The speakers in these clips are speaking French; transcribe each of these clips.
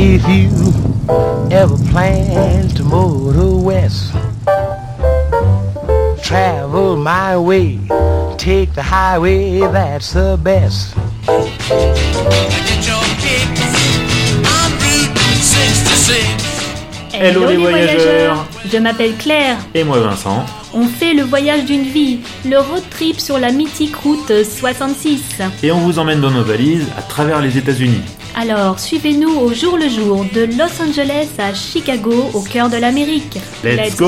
If you ever plan to motor west, travel my way, take the highway, that's the best. Hello les voyageurs Je m'appelle Claire. Et moi Vincent. On fait le voyage d'une vie, le road trip sur la mythique route 66. Et on vous emmène dans nos valises à travers les États-Unis. Alors, suivez-nous au jour le jour de Los Angeles à Chicago, au cœur de l'Amérique. Let's go.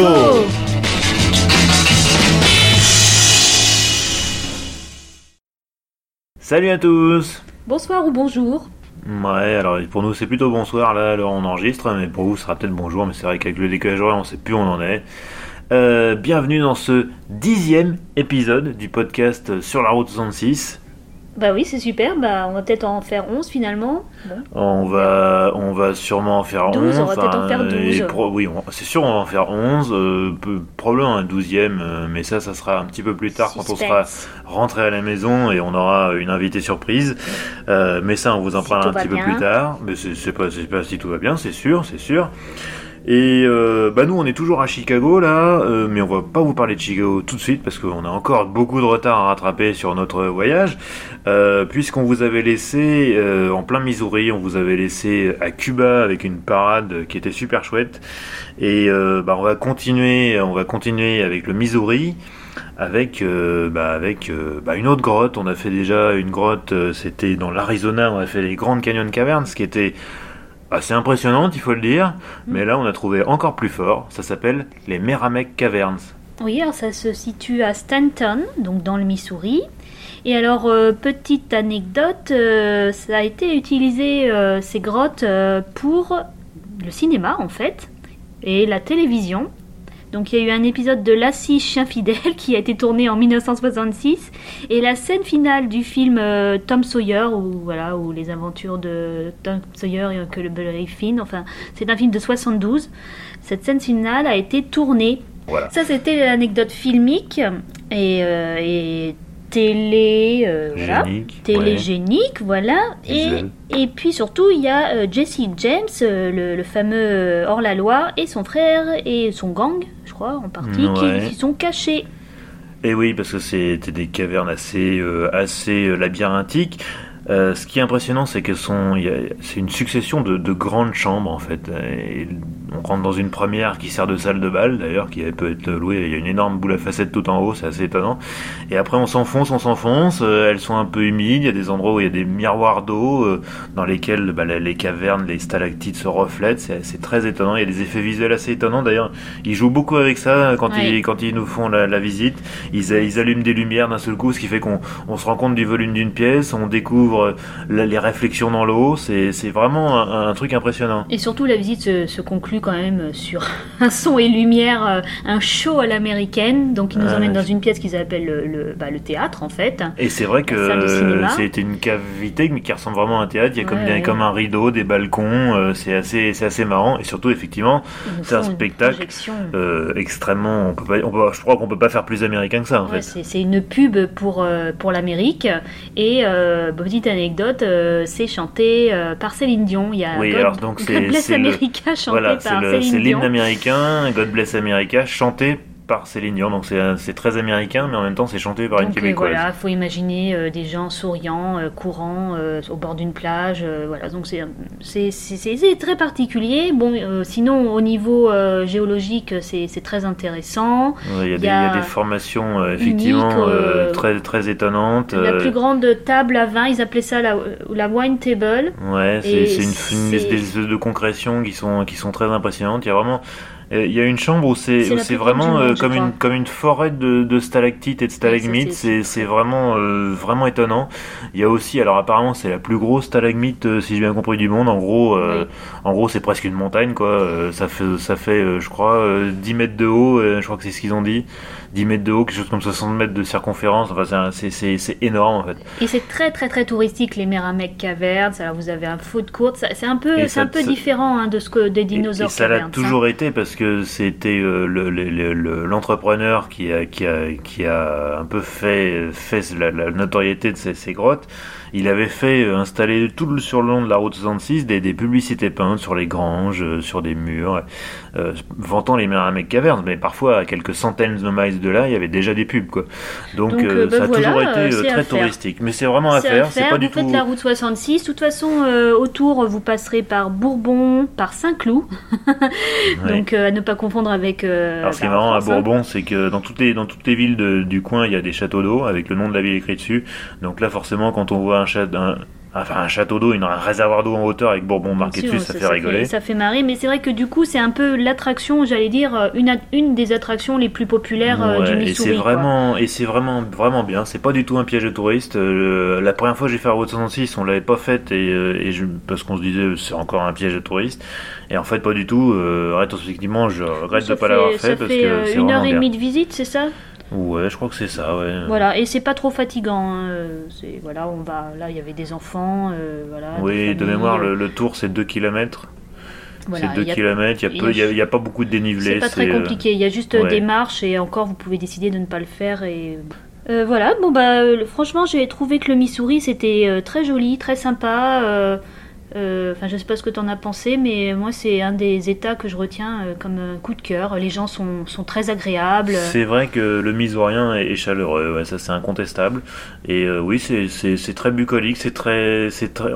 Salut à tous Bonsoir ou bonjour. Ouais, alors pour nous c'est plutôt bonsoir, là alors on enregistre, mais pour vous ce sera peut-être bonjour, mais c'est vrai qu'avec le décalage horaire on sait plus où on en est. Euh, bienvenue dans ce dixième épisode du podcast sur la route 66. Bah oui, c'est super, bah on va peut-être en faire 11 finalement. Bon. On va, on va sûrement en faire 12, 11. on va peut-être en faire 12. et pro- oui, c'est sûr, on va en faire 11. euh, peu- probablement un 12e, euh, mais ça, ça sera un petit peu plus tard quand on sera rentré à la maison et on aura une invitée surprise. Euh, mais ça, on vous en Si parlera un petit peu plus tard. Mais c'est pas, pas si tout va bien, c'est sûr, c'est sûr. Et euh, bah nous on est toujours à Chicago là, euh, mais on va pas vous parler de Chicago tout de suite parce qu'on a encore beaucoup de retard à rattraper sur notre voyage, euh, puisqu'on vous avait laissé euh, en plein Missouri, on vous avait laissé à Cuba avec une parade qui était super chouette, et euh, bah on va continuer, on va continuer avec le Missouri. Avec, euh, bah, avec euh, bah, une autre grotte, on a fait déjà une grotte, euh, c'était dans l'Arizona, on a fait les Grand Canyon Caverns, ce qui était assez impressionnante, il faut le dire. Mais là, on a trouvé encore plus fort. Ça s'appelle les Meramec Caverns. Oui, alors ça se situe à Stanton, donc dans le Missouri. Et alors, euh, petite anecdote, euh, ça a été utilisé, euh, ces grottes, pour le cinéma en fait, et la télévision. Donc il y a eu un épisode de Lassie Chien Fidèle qui a été tourné en 1966 et la scène finale du film euh, Tom Sawyer ou voilà ou les aventures de Tom Sawyer et que le Finn enfin c'est un film de 72 cette scène finale a été tournée. Voilà. ça, c'était l'anecdote filmique. Et, euh, et télé, euh, voilà. Génique. télégénique, voilà. Et, et puis surtout, il y a euh, Jesse James, euh, le, le fameux euh, hors-la-loi, et son frère et son gang, je crois, en partie, qui- Ouais. qui, sont cachés. Et oui, parce que c'était des cavernes assez, assez labyrinthiques. Ce qui est impressionnant, c'est a- c'est une succession de, de grandes chambres en fait. Et on rentre dans une première qui sert de salle de bal d'ailleurs, qui peut être louée. Il y a une énorme boule à facettes tout en haut, c'est assez étonnant. Et après, on s'enfonce, on s'enfonce. euh, elles sont un peu humides. Il y a des endroits où il y a des miroirs d'eau euh, dans lesquels bah, les- cavernes, les stalactites se reflètent. C'est très étonnant. Il y a des effets visuels assez étonnants. D'ailleurs, ils jouent beaucoup avec ça quand Ouais. ils quand ils nous font la, la visite. Ils, allument des lumières d'un seul coup, ce qui fait qu'on on se rend compte du volume d'une pièce, on découvre euh, la- les réflexions dans l'eau. C'est c'est vraiment un, un truc impressionnant. Et surtout, la visite se, se conclut quand même sur un son et lumière, euh, un show à l'américaine. Donc, ils nous Ouais. emmènent dans une pièce qu'ils appellent le, le- bah, le théâtre, en fait. Et c'est vrai que c'était une cavité mais qui ressemble vraiment à un théâtre. Il y a comme, Ouais, comme un rideau, des balcons. euh, c'est assez, assez marrant. Et surtout, effectivement, C'est un spectacle, euh, extrêmement. On peut pas, on peut- je crois qu'on peut pas faire plus américain que ça en Ouais, fait. c'est une pub pour, euh, pour l'Amérique. Et euh, petite anecdote, euh, c'est chanté euh, par Céline Dion. Il y a Oui, God, alors donc c'est- Bless le- chanté Voilà, c'est l'hymne américain, God Bless America, chanté par Céline Dion. Donc c'est très américain, mais en même temps c'est chanté par une Donc euh, québécoise. voilà, faut imaginer euh, des gens souriants, euh, courants, euh, au bord d'une plage. voilà, donc c'est très particulier. Bon, sinon au niveau géologique, c'est très intéressant. Ouais, Il y, a des- y il y a a des formations effectivement unique, très, très étonnantes. La plus grande table à vin, ils appelaient ça la, la wine table. Ouais, c'est une, une espèce de concrétion qui sont, qui sont très impressionnantes. Il y a vraiment. Euh, Il y a une chambre où c'est vraiment euh, monde, comme, une, comme une forêt de, de stalactites et de stalagmites. c'est- vraiment, euh, vraiment étonnant. Il y a aussi, alors apparemment, c'est la plus grosse stalagmite, si j'ai bien compris, du monde. En gros, en gros c'est presque une montagne, quoi. Ça fait, ça fait je crois, euh, 10 mètres de haut. je crois que c'est ce qu'ils ont dit. 10 mètres de haut, quelque chose comme 60 mètres de circonférence. Enfin, c'est énorme en fait. Et c'est très très très touristique les Meramec Caverns. Alors vous avez un foot court, c'est un peu Et c'est un peu différent hein, de ce que des Et- dinosaures Et, ça l'a hein. toujours été parce que c'était euh, le- le- le- le- l'entrepreneur qui a, qui, a, qui a un peu fait, fait la, la notoriété de ces, ces grottes. Il avait fait euh, installer tout le, sur le long de la route 66 des, des publicités peintes sur les granges, euh, sur des murs, euh, vantant les Meramec Caverns. Mais parfois, à quelques centaines de miles de là, il y avait déjà des pubs. Quoi. Donc, Donc, euh, bah ça a voilà, toujours été à très faire. touristique. Mais c'est vraiment à C'est faire. C'est pas vous du faites tout. la route 66. De toute façon, autour, vous passerez par Bourbon, par Saint-Cloud. Donc, à ne pas confondre avec. Alors ce qui est marrant à. Bourbon, c'est que dans toutes les dans toutes les villes de- du coin, il y a des châteaux d'eau avec le nom de la ville écrit dessus. Donc là, forcément, quand on voit un château, un, enfin un château d'eau, un réservoir d'eau en hauteur avec Bourbon marqué dessus, ça, fait rigoler. Ça fait marrer, mais c'est vrai que du coup, c'est un peu l'attraction, j'allais dire, euh, une, des attractions les plus populaires euh, du Ouais, et Missouri. c'est vraiment et c'est vraiment vraiment bien. C'est pas du tout un piège de touriste. Euh, la première fois que j'ai fait la route 66, on l'avait pas faite et, et je, parce qu'on se disait c'est encore un piège de touriste. Et en fait pas du tout. Euh, rétrospectivement, je regrette Ça de pas l'avoir fait- Ça parce fait que c'est une heure et demie de visite, c'est ça? Ouais, je crois que c'est ça. Ouais. Voilà, et c'est pas trop fatigant. hein, euh, c'est voilà, on va là, il y avait des enfants, euh, voilà. des Oui, de familles, mémoire, euh, le, le tour c'est 2 km. voilà, c'est 2 il y a- km, il y a, a- peu- il y a- il y a pas beaucoup de dénivelé. C'est pas très euh, compliqué. Il y a juste euh, ouais. des marches et encore, vous pouvez décider de ne pas le faire. Et Euh, voilà. Bon bah, euh, franchement, j'ai trouvé que le Missouri c'était euh, très joli, très sympa. euh, Enfin, je sais pas ce que tu en as pensé, mais moi, c'est un des États que je retiens euh, comme un coup de cœur. Les gens sont, sont très agréables. C'est vrai que le Misourien est, est chaleureux, ça c'est incontestable. Et euh, oui, c'est- très bucolique, c'est très, très.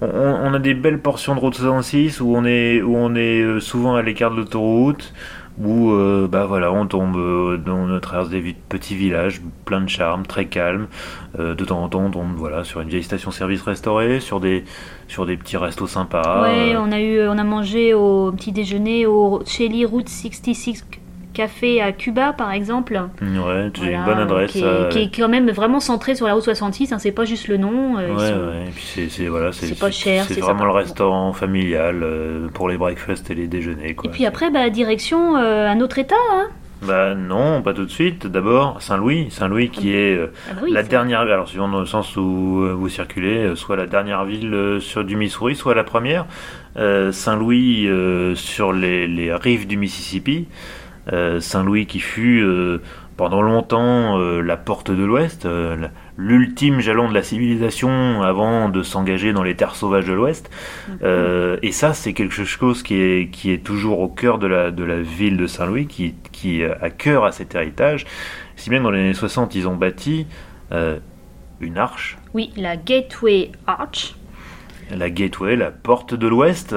On, a des belles portions de route 66 où on est, où on est euh, souvent à l'écart de l'autoroute, où euh, bah voilà, on tombe, euh, dans, traverse des petits villages pleins de charme, très calmes. Euh, de temps en temps, on tombe voilà sur une vieille station-service restaurée, sur des, sur des petits restos sympas. Ouais, euh, on a eu, on a mangé au petit déjeuner au Shelly Route 66 Café à Cuba, par exemple. ouais, j'ai Voilà, une bonne adresse. Qui est, euh, qui est quand même vraiment centré sur la route 66. Hein, c'est pas juste le nom. euh, Ouais, sont- ouais, et puis c'est, voilà, pas cher, c'est vraiment le restaurant familial euh, pour les breakfasts et les déjeuners. Quoi. Et puis après, bah, direction un autre État. Hein. Bah non, pas tout de suite. D'abord, Saint-Louis. Saint-Louis qui est euh, Ah bah oui, la dernière, alors suivant dans le sens où euh, vous circulez, euh, soit la dernière ville sur du Missouri, soit la première. Saint-Louis sur les, les rives du Mississippi. Saint-Louis qui fut pendant longtemps euh, la porte de l'Ouest, euh, l'ultime jalon de la civilisation avant de s'engager dans les terres sauvages de l'Ouest. Euh, et ça, c'est quelque chose qui est, qui est toujours au cœur de la, de la ville de Saint-Louis, qui, qui a cœur à cet héritage. Si bien que dans les années 60, ils ont bâti euh, une arche, Oui, la Gateway Arch. la gateway, la porte de l'Ouest.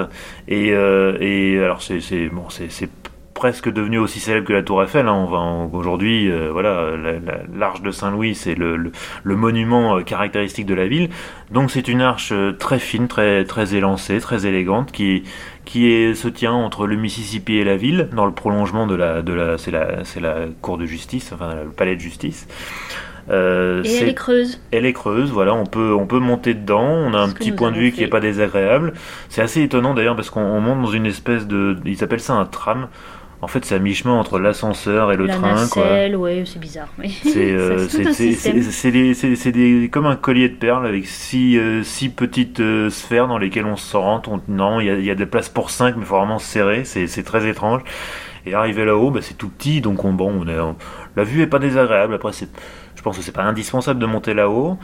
Et, euh, et alors, c'est bon, c'est presque devenu aussi célèbre que la Tour Eiffel. hein. On va en- aujourd'hui, euh, voilà, la- la- l'arche de Saint-Louis, c'est le, le- le monument euh, caractéristique de la ville. Donc, c'est une arche euh, très fine, très très élancée, très élégante, qui qui est, se tient entre le Mississippi et la ville, dans le prolongement de la de la c'est la c'est la cour de justice, enfin le palais de justice. Euh, Et elle est creuse. elle est creuse, voilà, on peut, on peut monter dedans, on a un petit point de vue qui fait. est pas désagréable. C'est assez étonnant d'ailleurs parce qu'on on monte dans une espèce de. Ils appellent ça un tram. En fait, c'est à mi-chemin entre l'ascenseur et le la train, quoi. nacelle, ouais, c'est bizarre. mais C'est euh, comme un collier de perles avec six, euh, six petites euh, sphères dans lesquelles on se rentre. On- non, il y a, y a des places pour cinq, mais il faut vraiment se serrer. C'est très étrange. Et arrivé là-haut, bah, c'est tout petit, donc on, bon, on est, on- la vue est pas désagréable. Après, je pense que c'est pas indispensable de monter là-haut.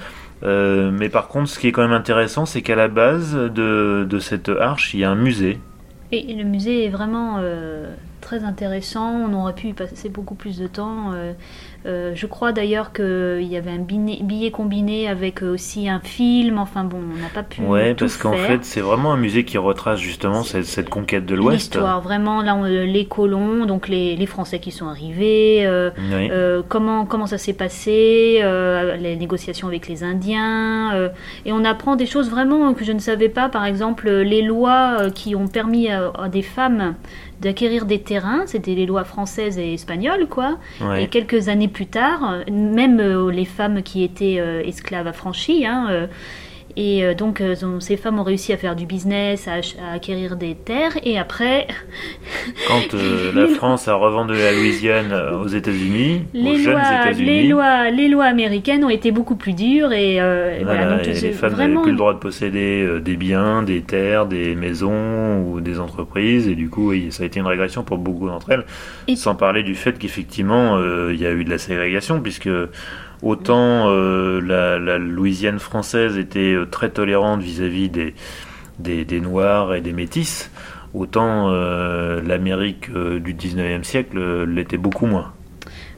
Euh, mais par contre, ce qui est quand même intéressant, c'est qu'à la base de, de cette arche, il y a un musée. Et le musée est vraiment très intéressant. On aurait pu y passer beaucoup plus de temps. Euh, euh, je crois d'ailleurs qu'il y avait un billet, billet combiné avec euh, aussi un film. Enfin bon, on n'a pas pu. Ouais, tout parce qu'en fait, c'est vraiment un musée qui retrace justement cette, cette conquête de l'Ouest. L'histoire, vraiment, là, on- les colons, donc les, les Français qui sont arrivés, euh, Oui. euh, comment, comment ça s'est passé, les négociations avec les Indiens, et on apprend des choses vraiment que je ne savais pas, par exemple les lois qui ont permis à, à des femmes d'acquérir des terrains, c'était les lois françaises et espagnoles, quoi. Ouais. Et quelques années plus tard, euh, même euh, les femmes qui étaient euh, esclaves affranchies, hein, Et euh, donc, euh, ont- ces femmes ont réussi à faire du business, à, acquérir des terres. Et après, Quand euh, la France a revendu la Louisiane aux États-Unis, aux les jeunes lois, les, États-Unis, lois, les lois américaines ont été beaucoup plus dures. Et, euh, voilà, voilà, donc et les femmes n'avaient plus le droit de posséder euh, des biens, des terres, des maisons ou des entreprises. Et du coup, oui, ça a été une régression pour beaucoup d'entre elles. Et- Sans parler du fait qu'effectivement, il y a eu de la ségrégation, puisque autant euh, la, Louisiane française était euh, très tolérante vis-à-vis des, Noirs et des Métis, autant euh, l'Amérique du 19e siècle l'était beaucoup moins.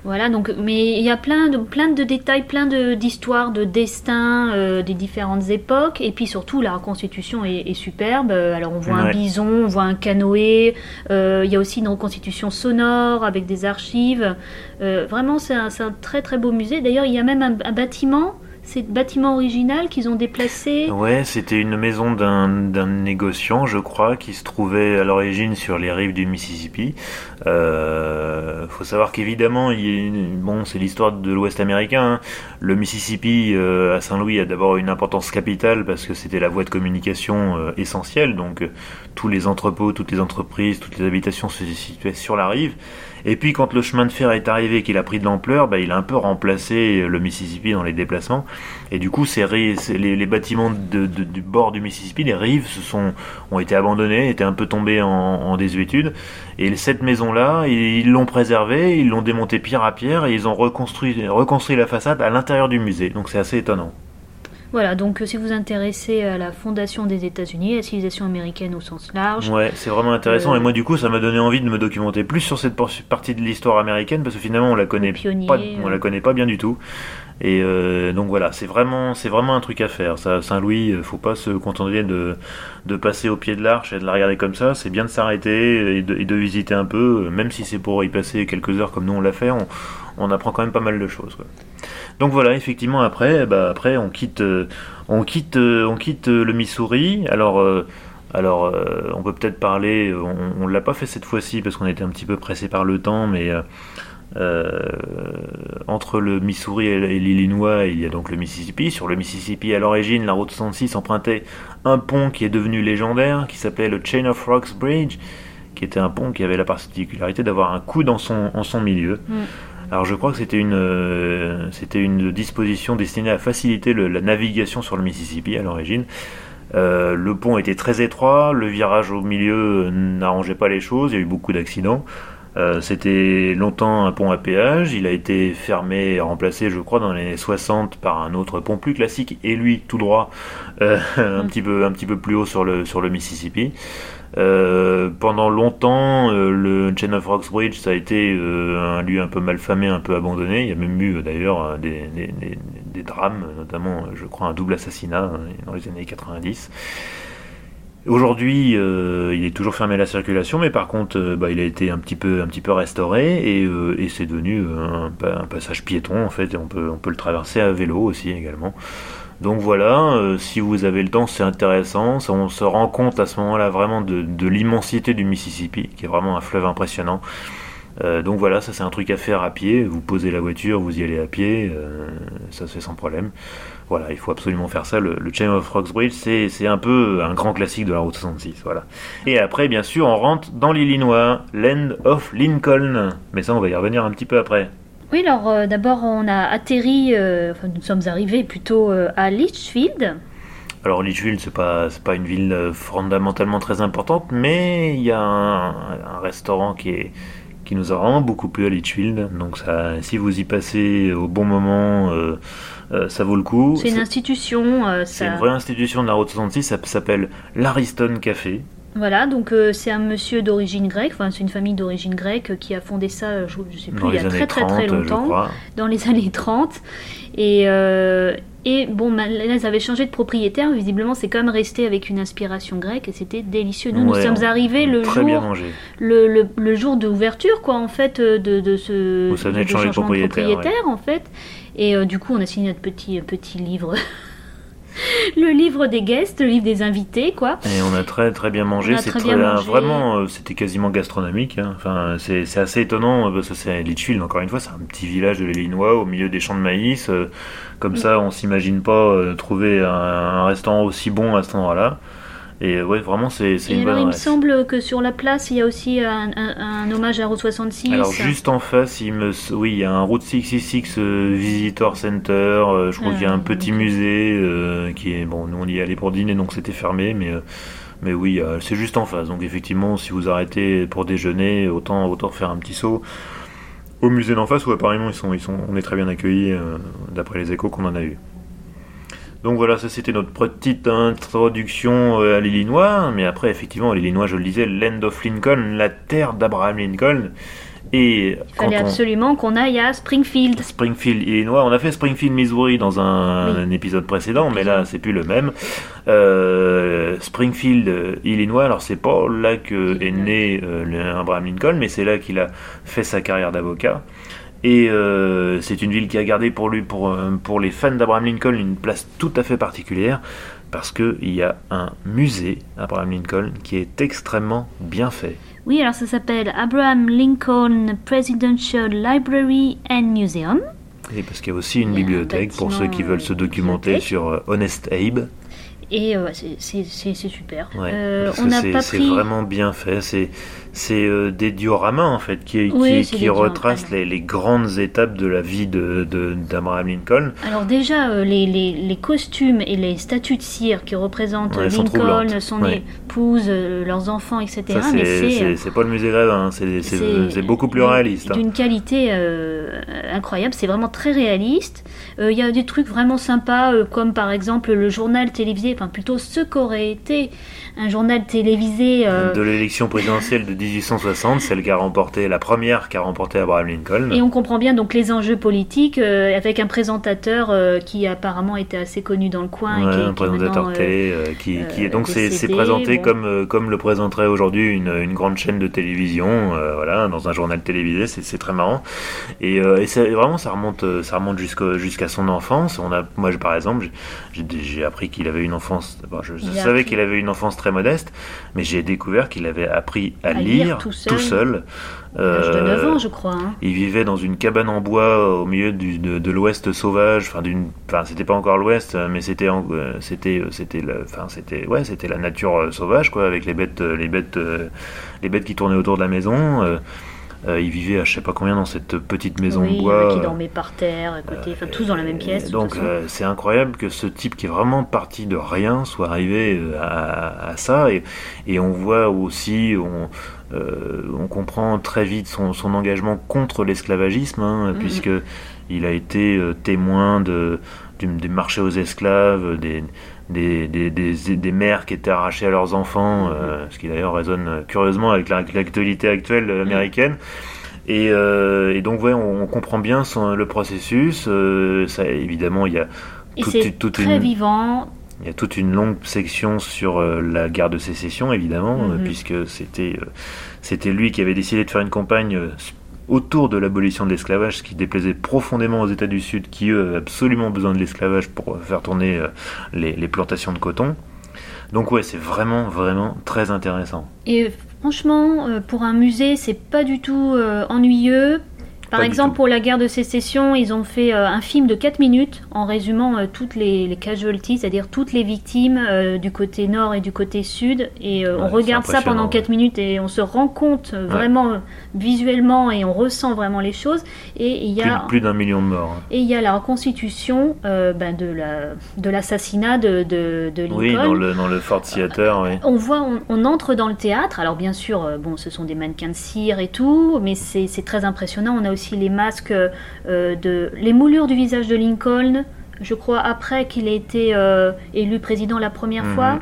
Voilà, donc, mais il y a plein de, plein de détails, plein de- d'histoires, de, destins euh, des différentes époques, et puis surtout la reconstitution est, est superbe. Alors on voit un bison, on voit un canoë, euh, il y a aussi une reconstitution sonore avec des archives. Euh, vraiment, c'est un, c'est un très très beau musée. D'ailleurs, il y a même un, un bâtiment, c'est le bâtiment original qu'ils ont déplacé. Ouais, c'était une maison d'un négociant, je crois, qui se trouvait à l'origine sur les rives du Mississippi. Euh, faut savoir qu'évidemment, il bon, c'est l'histoire de l'Ouest américain. hein. Le Mississippi euh, à Saint-Louis a d'abord une importance capitale parce que c'était la voie de communication euh, essentielle. Donc tous les entrepôts, toutes les entreprises, toutes les habitations se situaient sur la rive. Et puis quand le chemin de fer est arrivé et qu'il a pris de l'ampleur, bah, il a un peu remplacé le Mississippi dans les déplacements. Et du coup, les, bâtiments du bord du Mississippi, les rives, se sont, ont été abandonnés, étaient un peu tombés en, désuétude. Et cette maison-là, ils l'ont préservée, ils l'ont démontée pierre à pierre et ils ont reconstruit la façade à l'intérieur du musée. Donc c'est assez étonnant. Voilà, donc euh, si vous vous intéressez à la fondation des États-Unis, à la civilisation américaine au sens large, Ouais, c'est vraiment intéressant. Euh, Et moi, du coup, ça m'a donné envie de me documenter plus sur cette partie de l'histoire américaine parce que finalement, on la connaît pas, on euh. la connaît pas bien du tout. Et euh, donc voilà, c'est vraiment, c'est vraiment un truc à faire. Ça, Saint-Louis, faut pas se contenter de, de passer au pied de l'arche et de la regarder comme ça. C'est bien de s'arrêter et de, et de visiter un peu, même si c'est pour y passer quelques heures comme nous on l'a fait. On, on apprend quand même pas mal de choses. quoi. Donc voilà, effectivement, après, bah, après, on quitte, euh, on quitte, euh, on quitte euh, le Missouri. Alors. alors, on peut peut-être parler, on, on l'a pas fait cette fois-ci parce qu'on était un petit peu pressé par le temps, mais entre le Missouri et l'Illinois, il y a donc le Mississippi. Sur le Mississippi, à l'origine, la route 66 empruntait un pont qui est devenu légendaire, qui s'appelait le Chain of Rocks Bridge, qui était un pont qui avait la particularité d'avoir un coude en son, en son milieu. Mm. Alors je crois que c'était une, euh, disposition destinée à faciliter la navigation sur le Mississippi à l'origine. Euh, le pont était très étroit, le virage au milieu euh, n'arrangeait pas les choses, il y a eu beaucoup d'accidents. Euh, c'était longtemps un pont à péage, il a été fermé et remplacé, je crois, dans les années 60 par un autre pont plus classique, et lui, tout droit, euh, un, petit peu, un petit peu plus haut sur le, sur le Mississippi. Euh, pendant longtemps, euh, le Chain of Rocks Bridge, ça a été euh, un lieu un peu malfamé, un peu abandonné. Il y a même eu euh, d'ailleurs euh, des, des, des- des drames, notamment, je crois, un double assassinat hein, dans les années 90. Aujourd'hui, euh, il est toujours fermé à la circulation, mais par contre, euh, bah, il a été un petit peu, restauré et, euh, et c'est devenu un, pa- un passage piéton en fait. Et on peut, le traverser à vélo aussi également. Donc voilà, si vous avez le temps, c'est intéressant. On se rend compte à ce moment-là vraiment de l'immensité du Mississippi, qui est vraiment un fleuve impressionnant. Euh, donc voilà, ça c'est un truc à faire à pied. Vous posez la voiture, vous y allez à pied, euh, ça se fait sans problème. Voilà, il faut absolument faire ça. Le, le Chain of Rocks Bridge, c'est c'est un peu un grand classique de la route 66. Voilà. Et après, bien sûr, on rentre dans l'Illinois, Land of Lincoln. Mais ça, on va y revenir un petit peu après. Oui, alors euh, d'abord on a atterri, euh, enfin nous sommes arrivés plutôt euh, à Litchfield. Alors Litchfield, c'est pas c'est pas une ville fondamentalement très importante, mais il y a un, un restaurant qui est qui nous a vraiment beaucoup plu à Litchfield. Donc ça, si vous y passez au bon moment, euh, euh, ça vaut le coup. C'est une institution. euh, C'est ça- une vraie institution de la route 66, ça s'appelle l'Ariston Café. Voilà, donc c'est un monsieur d'origine grecque, enfin c'est une famille d'origine grecque qui a fondé ça, je, je sais plus, Dans il y a très très 30, très longtemps, dans les années 30. Et, et bon, bah, là ils avaient changé de propriétaire, visiblement c'est quand même resté avec une inspiration grecque et c'était délicieux. Nous, nous sommes arrivés le jour, le, le, le jour d'ouverture, quoi, en fait, euh, de, de ce de de propriétaire, en fait. Et euh, du coup, on a signé notre petit, petit livre le livre des guests, le livre des invités, quoi. Et on a très très bien mangé. C'est très très- bien mangé. vraiment, euh, c'était quasiment gastronomique. hein. Enfin, c'est assez étonnant euh, parce que c'est Litchfield. Encore une fois, c'est un petit village de l'Illinois au milieu des champs de maïs. euh, Comme ça, on s'imagine pas euh, trouver un, un restaurant aussi bon à cet endroit-là. Et euh, ouais, vraiment, c'est une alors, bonne il me semble que sur la place, il y a aussi un, un- un hommage à Route 66. Alors juste en face, il me, oui, il y a un Route 666 euh, Visitor Center. euh, je crois Ah, qu'il y a un petit ok. musée euh, qui est bon. Nous on y allait pour dîner, donc c'était fermé, mais mais oui, c'est juste en face. Donc effectivement, si vous arrêtez pour déjeuner, autant autant faire un petit saut au musée d'en face où apparemment ils sont ils sont on est très bien accueillis d'après les échos qu'on en a eu. Donc voilà, ça c'était notre petite introduction euh, à l'Illinois. Mais après, effectivement, l'Illinois, je le disais, Land of Lincoln, la terre d'Abraham Lincoln. Et Il fallait on... absolument qu'on aille à Springfield. Springfield, Illinois. On a fait Springfield, Missouri dans un, Oui. un épisode précédent, mais là, c'est plus le même. Euh, Springfield, euh, Illinois. Alors, c'est pas là que est né euh, Abraham Lincoln, mais c'est là qu'il a fait sa carrière d'avocat. Et euh, c'est une ville qui a gardé pour lui, pour, euh, pour les fans d'Abraham Lincoln, une place tout à fait particulière, parce qu'il y a un musée Abraham Lincoln qui est extrêmement bien fait. Oui, alors ça s'appelle Abraham Lincoln Presidential Library and Museum. Et parce qu'il y a aussi une un bibliothèque pour ceux qui veulent se documenter sur euh, Honest Abe. Et euh, c'est- super. Ouais, Euh, on n'a c'est pris. vraiment bien fait. C'est c'est euh, des dioramas en fait qui, Oui, retracent les, les grandes étapes de la vie de d'Abraham Lincoln. Alors déjà, euh, les, les, les costumes et les statues de cire qui représentent Ouais, Lincoln, son Ouais. épouse, euh, leurs enfants, etc. Ça c'est pas le musée Grévin, hein. c'est beaucoup plus réaliste. hein. D'une qualité incroyable, c'est vraiment très réaliste. Il y a des trucs vraiment sympas, comme par exemple le journal télévisé, enfin plutôt ce qu'aurait été un journal télévisé. De l'élection présidentielle de 1860, celle qui a remporté la première qu'a remporté Abraham Lincoln. Et on comprend bien donc les enjeux politiques euh, avec un présentateur euh, qui apparemment était assez connu dans le coin. et qui, un qui présentateur euh, télé qui, qui est donc c'est présenté bon. comme comme le présenterait aujourd'hui une, une grande chaîne de télévision voilà dans un journal télévisé c'est très marrant et, vraiment ça remonte ça remonte jusqu'à son enfance on a moi je- par exemple j'ai appris qu'il avait une enfance bon, je, a savais qu'il avait une enfance très modeste mais j'ai découvert qu'il avait appris à, À lire tout seul. à l'âge de 9 Euh, ans, je crois. hein. il vivait dans une cabane en bois au milieu du- de, de l'Ouest sauvage. Enfin, d'une, enfin, c'était pas encore l'Ouest, euh, mais c'était, en- euh, c'était, euh, c'était, la, enfin, c'était, ouais, c'était la nature euh, sauvage, quoi, avec les bêtes, euh, les bêtes, euh, les bêtes qui tournaient autour de la maison. Euh, euh, il vivait à je sais pas combien dans cette petite maison oui, de il y bois. qui euh, dormaient par terre, à côté, enfin tous dans la même pièce. donc euh, c'est incroyable que ce type qui est vraiment parti de rien soit arrivé euh, à, à ça et, et on voit aussi on, on comprend très vite son, son engagement contre l'esclavagisme hein, Mhm. puisque il a été témoin de, du- des marchés aux esclaves des, des, des, des, des mères qui étaient arrachées à leurs enfants euh, ce qui d'ailleurs résonne euh, curieusement avec la- avec l'actualité actuelle euh, américaine et, euh, et donc ouais, on, on comprend bien son, le processus. euh, ça, évidemment, il y a Et toute- c'est toute très une- vivant. il y a toute une longue section sur la guerre de sécession, évidemment, Mhm. puisque c'était c'était lui qui avait décidé de faire une campagne autour de l'abolition de l'esclavage, ce qui déplaisait profondément aux États du Sud, qui eux avaient absolument besoin de l'esclavage pour euh, faire tourner euh, les, plantations de coton. Donc ouais, c'est vraiment vraiment très intéressant. Et franchement, euh, pour un musée, c'est pas du tout ennuyeux. Par Pas exemple, pour la guerre de sécession, ils ont fait euh, un film de 4 minutes en résumant euh, toutes les, les casualties, c'est-à-dire toutes les victimes euh, du côté nord et du côté sud. Et Ouais, on regarde ça pendant impressionnant, 4 minutes et on se rend compte Ouais. vraiment visuellement et on ressent vraiment les choses. Et il y a plus d'un million de morts. hein. et il y a la reconstitution ben, de la de l'assassinat de, de, Lincoln. Oui, dans le, dans le Fort Theater, oui. On voit, on, on entre dans le théâtre. Alors bien sûr, bon, ce sont des mannequins de cire et tout, mais c'est très impressionnant. On a aussi les masques euh, de, les moulures du visage de Lincoln. Je crois après qu'il ait été euh, élu président la première Mhm. fois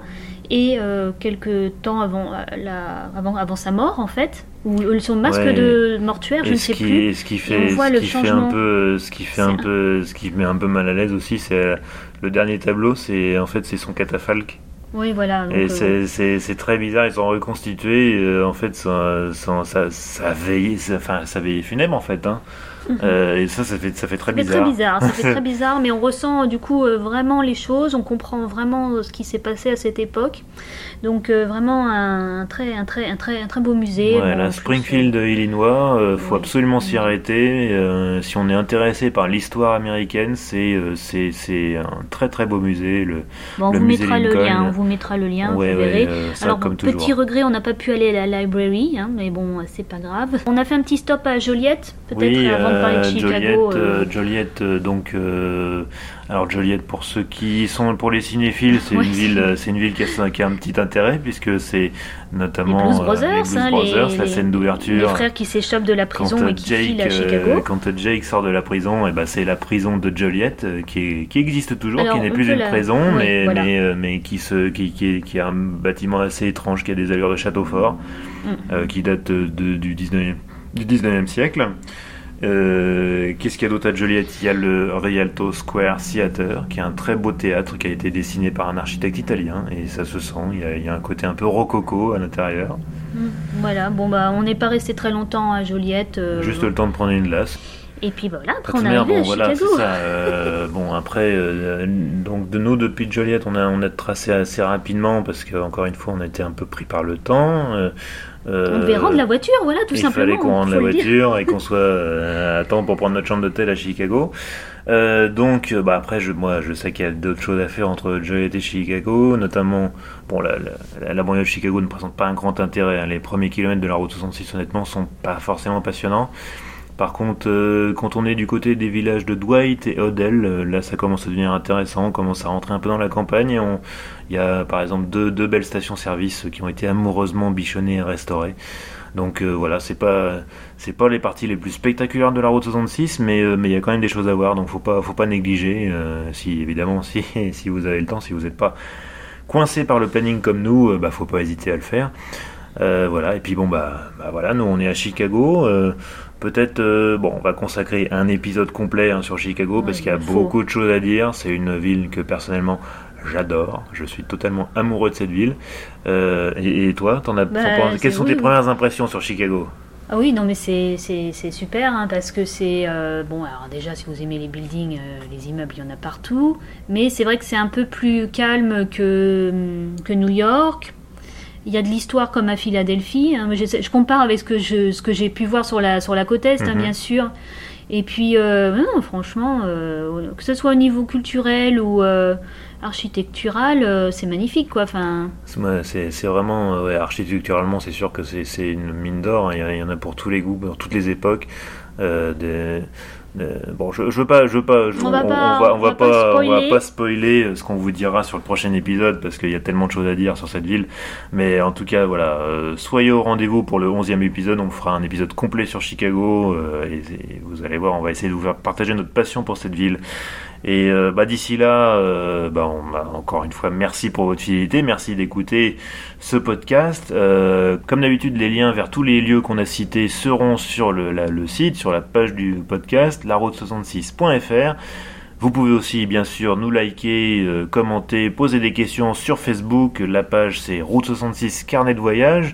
et euh, quelques temps avant, la, avant, avant sa mort en fait, ou son masque Ouais. de mortuaire, je ne sais qui, plus. ce qui on fait, ce le qui fait un changement. peu, ce qui fait un peu, ce qui met un peu mal à l'aise aussi, c'est le dernier tableau, c'est en fait c'est son catafalque. Oui, voilà. donc, Et euh, c'est- très bizarre, ils ont reconstitué, euh, en fait, sa, veillée, enfin, sa veillée funèbre, en fait. Hein. Euh, et ça, ça fait, ça fait très bizarre. très bizarre, ça fait très bizarre, mais on ressent du coup euh, vraiment les choses, on comprend vraiment euh, ce qui s'est passé à cette époque. Donc euh, vraiment un très, un très, un très, un très beau musée. Ouais, Bon, la Springfield, Illinois, euh, faut Oui. absolument s'y arrêter. Euh, si on est intéressé par l'histoire américaine, c'est euh, c'est un très très beau musée. Le, Bon, on le vous musée mettra le Lincoln. lien, on vous mettra le lien, ouais, vous ouais, verrez. euh, ça Alors, comme petit toujours. regret, on n'a pas pu aller à la library, hein, mais bon, c'est pas grave. On a fait un petit stop à Joliette, peut-être Oui, avant euh, Chicago. Joliette, euh, euh, Joliette, donc alors Joliette pour ceux qui sont pour les cinéphiles, c'est Ouais, une ville, c'est une ville qui a, qui a un petit intérêt puisque c'est notamment les Blues Brothers, les Blues hein, Brothers, les, la les- scène les d'ouverture. frères qui s'échappent de la Quand prison euh, et qui Jake, filent à Chicago. quand Jake sort de la prison, et ben c'est la prison de Joliette qui, est- qui existe toujours, Alors, qui n'est plus une la- prison, oui, mais voilà. mais, mais qui se qui, qui, est- qui a un bâtiment assez étrange, qui a des allures de château fort, Mm. euh, qui date de- du 19e du 19e siècle. Euh, Qu'est-ce qu'il y a d'autre à Joliette? Il y a le Rialto Square Theater, qui est un très beau théâtre qui a été dessiné par un architecte italien, et ça se sent. Il y a, il y a un côté un peu rococo à l'intérieur. Mm, Voilà, bon bah on n'est pas resté très longtemps à Joliette. euh, Juste le temps de prendre une glace. Et puis voilà, après on arrivé bon voilà, c'est ça. euh, bon après, euh, donc de nous depuis Joliette, on a on a tracé assez rapidement parce que encore une fois, on a été un peu pris par le temps. euh, On devait rendre la voiture, voilà, tout il simplement. fallait qu'on rende la voiture et qu'on soit à temps pour prendre notre chambre d'hôtel à Chicago. Donc, bah après, je, moi, je sais qu'il y a d'autres choses à faire entre Joliette et Chicago, notamment, bon, la, la, la banlieue de Chicago ne présente pas un grand intérêt. hein. Les premiers kilomètres de la route 66, honnêtement, sont pas forcément passionnants. Par contre, euh, quand on est du côté des villages de Dwight et Odell, euh, là ça commence à devenir intéressant, on commence à rentrer un peu dans la campagne. Il y a par exemple deux, belles stations-service qui ont été amoureusement bichonnées et restaurées. Donc euh, voilà, c'est pas pas les parties les plus spectaculaires de la route 66, mais mais il y a quand même des choses à voir, donc faut pas faut pas négliger. si évidemment si vous avez le temps, si vous n'êtes pas coincé par le planning comme nous, bah faut pas hésiter à le faire. Voilà, et puis bon bah, bah voilà, nous on est à Chicago. Peut-être, euh, bon, on va consacrer un épisode complet hein, sur Chicago parce qu'il y a beaucoup de choses à dire. C'est une ville que personnellement j'adore. Je suis totalement amoureux de cette ville. Euh, et, et toi, as, Bah, quelles sont tes oui, premières impressions sur Chicago? Ah oui, non mais c'est super hein, parce que c'est euh, bon alors déjà si vous aimez les buildings, euh, les immeubles il y en a partout, mais c'est vrai que c'est un peu plus calme que que New York. Il y a de l'histoire comme à Philadelphie. hein. Je, je compare avec ce que je ce que j'ai pu voir sur la sur la côte est, hein, Mhm. bien sûr. Et puis euh, non, franchement, euh, que ce soit au niveau culturel ou euh, architectural, c'est magnifique quoi. Enfin, C'est- vraiment, ouais, architecturalement, c'est sûr que c'est une mine d'or. hein. Il y, en a pour tous les goûts, pour toutes les époques. Des- des- bon, je, je veux pas, je veux pas, je- On va pas- va, on va pas pas, on va spoiler. pas spoiler euh, ce qu'on vous dira sur le prochain épisode parce qu'il y a tellement de choses à dire sur cette ville. Mais en tout cas, voilà, euh, soyez au rendez-vous pour le 11e épisode. On fera un épisode complet sur Chicago euh, et, et vous allez voir, on va essayer de vous faire partager notre passion pour cette ville. Et euh, bah, d'ici là, euh, bah, on, encore une fois, merci pour votre fidélité, merci d'écouter ce podcast. Euh, comme d'habitude, les liens vers tous les lieux qu'on a cités seront sur le, le site, sur la page du podcast, laroute66.fr. Vous pouvez aussi, bien sûr, nous liker, euh, commenter, poser des questions sur Facebook. La page, c'est Route 66 Carnet de Voyage.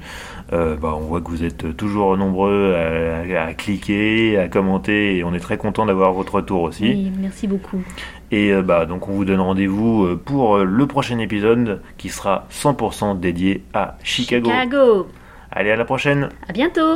Euh, bah, on voit que vous êtes toujours nombreux à, à cliquer, à commenter, et on est très content d'avoir votre retour aussi. oui, merci beaucoup. Et euh, bah, donc on vous donne rendez-vous euh, pour le prochain épisode qui sera 100% dédié à Chicago. Chicago. Allez, à la prochaine À bientôt.